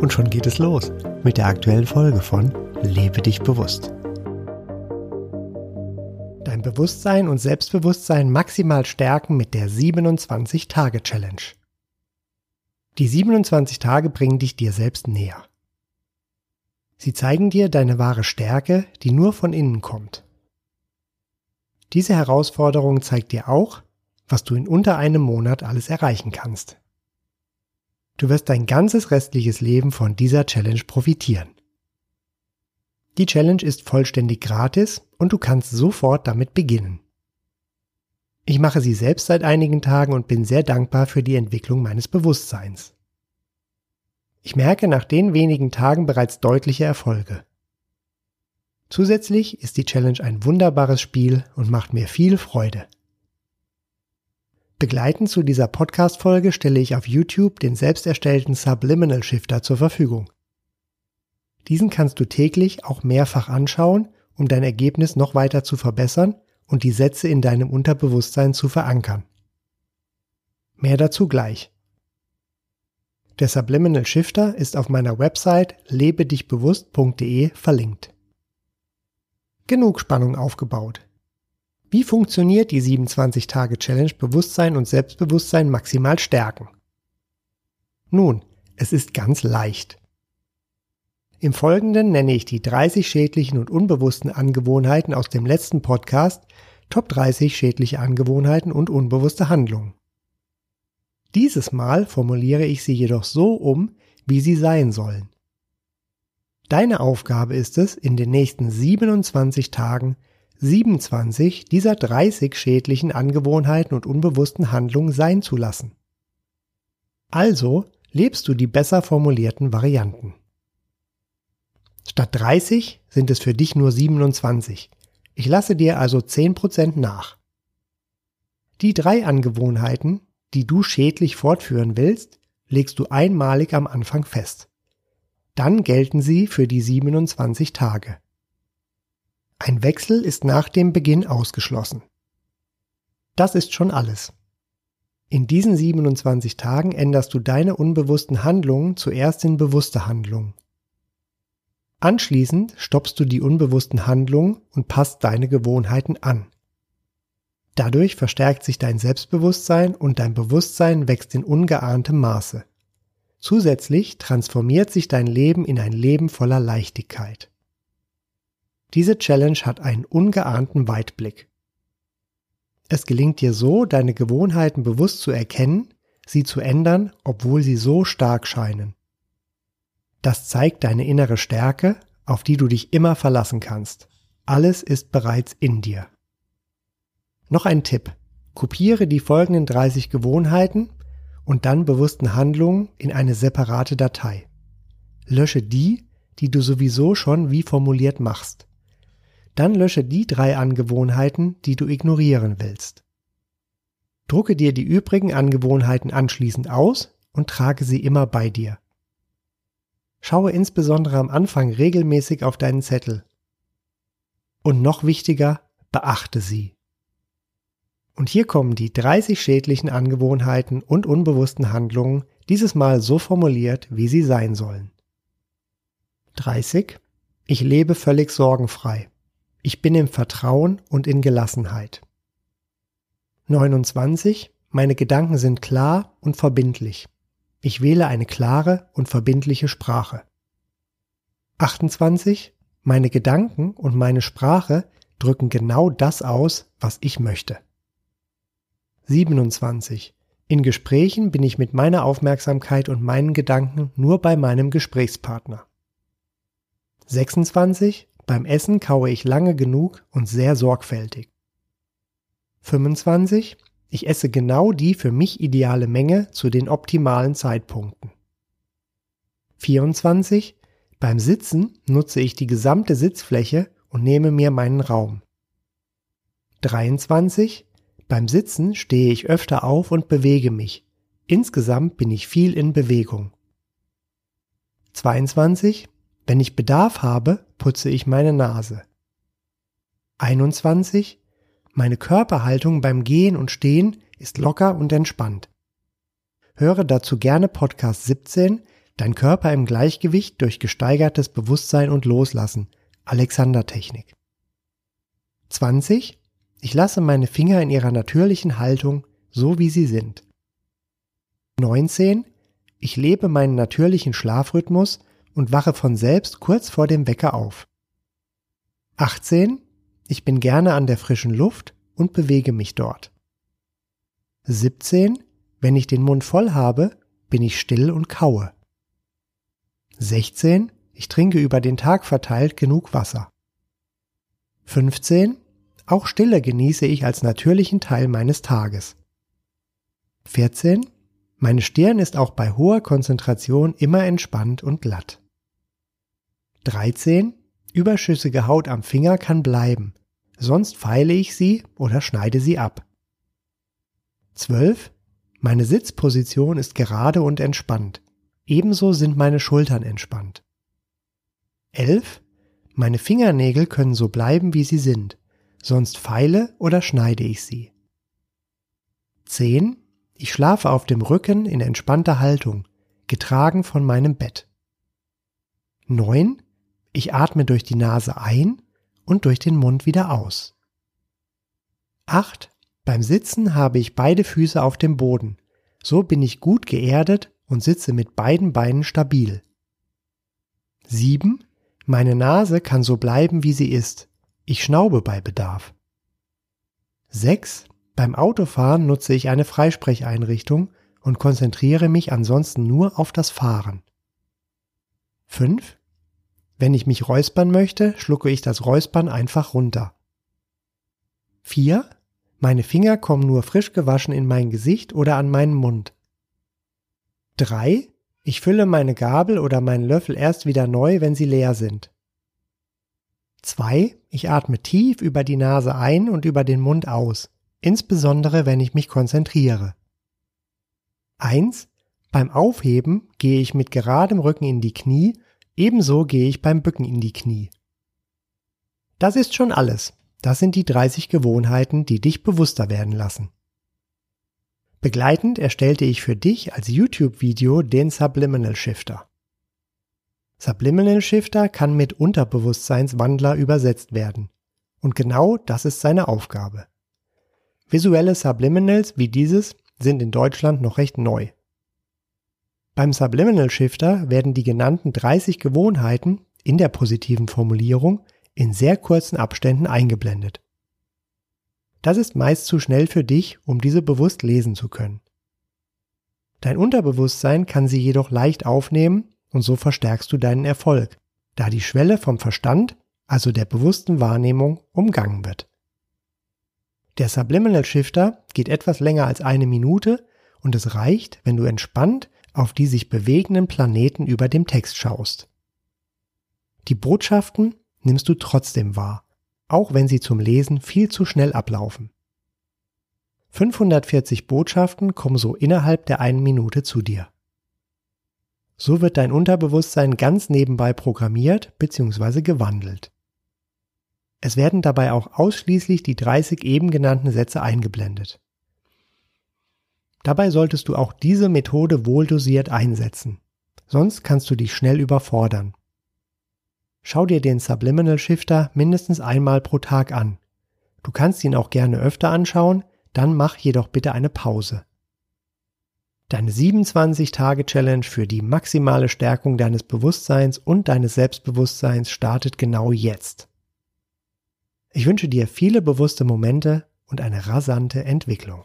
Und schon geht es los mit der aktuellen Folge von Lebe dich bewusst. Dein Bewusstsein und Selbstbewusstsein maximal stärken mit der 27-Tage-Challenge. Die 27 Tage bringen dich dir selbst näher. Sie zeigen dir deine wahre Stärke, die nur von innen kommt. Diese Herausforderung zeigt dir auch, was du in unter einem Monat alles erreichen kannst. Du wirst dein ganzes restliches Leben von dieser Challenge profitieren. Die Challenge ist vollständig gratis und du kannst sofort damit beginnen. Ich mache sie selbst seit einigen Tagen und bin sehr dankbar für die Entwicklung meines Bewusstseins. Ich merke nach den wenigen Tagen bereits deutliche Erfolge. Zusätzlich ist die Challenge ein wunderbares Spiel und macht mir viel Freude. Begleitend zu dieser Podcast-Folge stelle ich auf YouTube den selbst erstellten Subliminal Shifter zur Verfügung. Diesen kannst du täglich auch mehrfach anschauen, um dein Ergebnis noch weiter zu verbessern und die Sätze in deinem Unterbewusstsein zu verankern. Mehr dazu gleich. Der Subliminal Shifter ist auf meiner Website lebedichbewusst.de verlinkt. Genug Spannung aufgebaut. Wie funktioniert die 27-Tage-Challenge Bewusstsein und Selbstbewusstsein maximal stärken? Nun, es ist ganz leicht. Im Folgenden nenne ich die 30 schädlichen und unbewussten Angewohnheiten aus dem letzten Podcast Top 30 schädliche Angewohnheiten und unbewusste Handlungen. Dieses Mal formuliere ich sie jedoch so um, wie sie sein sollen. Deine Aufgabe ist es, in den nächsten 27 Tagen 27 dieser 30 schädlichen Angewohnheiten und unbewussten Handlungen sein zu lassen. Also lebst du die besser formulierten Varianten. Statt 30 sind es für dich nur 27. Ich lasse dir also 10% nach. Die drei Angewohnheiten, die du schädlich fortführen willst, legst du einmalig am Anfang fest. Dann gelten sie für die 27 Tage. Ein Wechsel ist nach dem Beginn ausgeschlossen. Das ist schon alles. In diesen 27 Tagen änderst du deine unbewussten Handlungen zuerst in bewusste Handlungen. Anschließend stoppst du die unbewussten Handlungen und passt deine Gewohnheiten an. Dadurch verstärkt sich dein Selbstbewusstsein und dein Bewusstsein wächst in ungeahntem Maße. Zusätzlich transformiert sich dein Leben in ein Leben voller Leichtigkeit. Diese Challenge hat einen ungeahnten Weitblick. Es gelingt dir so, deine Gewohnheiten bewusst zu erkennen, sie zu ändern, obwohl sie so stark scheinen. Das zeigt deine innere Stärke, auf die du dich immer verlassen kannst. Alles ist bereits in dir. Noch ein Tipp. Kopiere die folgenden 30 Gewohnheiten und dann bewussten Handlungen in eine separate Datei. Lösche die, die du sowieso schon wie formuliert machst. Dann lösche die drei Angewohnheiten, die du ignorieren willst. Drucke dir die übrigen Angewohnheiten anschließend aus und trage sie immer bei dir. Schaue insbesondere am Anfang regelmäßig auf deinen Zettel. Und noch wichtiger, beachte sie. Und hier kommen die 30 schädlichen Angewohnheiten und unbewussten Handlungen, dieses Mal so formuliert, wie sie sein sollen. 30. Ich lebe völlig sorgenfrei. Ich bin im Vertrauen und in Gelassenheit. 29. Meine Gedanken sind klar und verbindlich. Ich wähle eine klare und verbindliche Sprache. 28. Meine Gedanken und meine Sprache drücken genau das aus, was ich möchte. 27. In Gesprächen bin ich mit meiner Aufmerksamkeit und meinen Gedanken nur bei meinem Gesprächspartner. 26. Beim Essen kaue ich lange genug und sehr sorgfältig. 25. Ich esse genau die für mich ideale Menge zu den optimalen Zeitpunkten. 24. Beim Sitzen nutze ich die gesamte Sitzfläche und nehme mir meinen Raum. 23. Beim Sitzen stehe ich öfter auf und bewege mich. Insgesamt bin ich viel in Bewegung. 22. Wenn ich Bedarf habe, putze ich meine Nase. 21. Meine Körperhaltung beim Gehen und Stehen ist locker und entspannt. Höre dazu gerne Podcast 17, Dein Körper im Gleichgewicht durch gesteigertes Bewusstsein und Loslassen, Alexander Technik. 20. Ich lasse meine Finger in ihrer natürlichen Haltung, so wie sie sind. 19. Ich lebe meinen natürlichen Schlafrhythmus und wache von selbst kurz vor dem Wecker auf. 18. Ich bin gerne an der frischen Luft und bewege mich dort. 17. Wenn ich den Mund voll habe, bin ich still und kaue. 16. Ich trinke über den Tag verteilt genug Wasser. 15. Auch Stille genieße ich als natürlichen Teil meines Tages. 14. Meine Stirn ist auch bei hoher Konzentration immer entspannt und glatt. 13. Überschüssige Haut am Finger kann bleiben, sonst feile ich sie oder schneide sie ab. 12. Meine Sitzposition ist gerade und entspannt. Ebenso sind meine Schultern entspannt. 11. Meine Fingernägel können so bleiben, wie sie sind, sonst feile oder schneide ich sie. 10. Ich schlafe auf dem Rücken in entspannter Haltung, getragen von meinem Bett. 9. Ich atme durch die Nase ein und durch den Mund wieder aus. 8. Beim Sitzen habe ich beide Füße auf dem Boden. So bin ich gut geerdet und sitze mit beiden Beinen stabil. 7. Meine Nase kann so bleiben, wie sie ist. Ich schnaube bei Bedarf. 6. Beim Autofahren nutze ich eine Freisprecheinrichtung und konzentriere mich ansonsten nur auf das Fahren. 5. Wenn ich mich räuspern möchte, schlucke ich das Räuspern einfach runter. 4. Meine Finger kommen nur frisch gewaschen in mein Gesicht oder an meinen Mund. 3. Ich fülle meine Gabel oder meinen Löffel erst wieder neu, wenn sie leer sind. 2. Ich atme tief über die Nase ein und über den Mund aus, insbesondere wenn ich mich konzentriere. 1. Beim Aufheben gehe ich mit geradem Rücken in die Knie Ebenso gehe ich beim Bücken in die Knie. Das ist schon alles. Das sind die 30 Gewohnheiten, die dich bewusster werden lassen. Begleitend erstellte ich für dich als YouTube-Video den Subliminal Shifter. Subliminal Shifter kann mit Unterbewusstseinswandler übersetzt werden. Und genau das ist seine Aufgabe. Visuelle Subliminals wie dieses sind in Deutschland noch recht neu. Beim Subliminal Shifter werden die genannten 30 Gewohnheiten in der positiven Formulierung in sehr kurzen Abständen eingeblendet. Das ist meist zu schnell für dich, um diese bewusst lesen zu können. Dein Unterbewusstsein kann sie jedoch leicht aufnehmen und so verstärkst du deinen Erfolg, da die Schwelle vom Verstand, also der bewussten Wahrnehmung, umgangen wird. Der Subliminal Shifter geht etwas länger als eine Minute und es reicht, wenn du entspannt auf die sich bewegenden Planeten über dem Text schaust. Die Botschaften nimmst du trotzdem wahr, auch wenn sie zum Lesen viel zu schnell ablaufen. 540 Botschaften kommen so innerhalb der einen Minute zu dir. So wird dein Unterbewusstsein ganz nebenbei programmiert bzw. gewandelt. Es werden dabei auch ausschließlich die 30 eben genannten Sätze eingeblendet. Dabei solltest du auch diese Methode wohldosiert einsetzen. Sonst kannst du dich schnell überfordern. Schau dir den Subliminal Shifter mindestens einmal pro Tag an. Du kannst ihn auch gerne öfter anschauen, dann mach jedoch bitte eine Pause. Deine 27-Tage-Challenge für die maximale Stärkung deines Bewusstseins und deines Selbstbewusstseins startet genau jetzt. Ich wünsche dir viele bewusste Momente und eine rasante Entwicklung.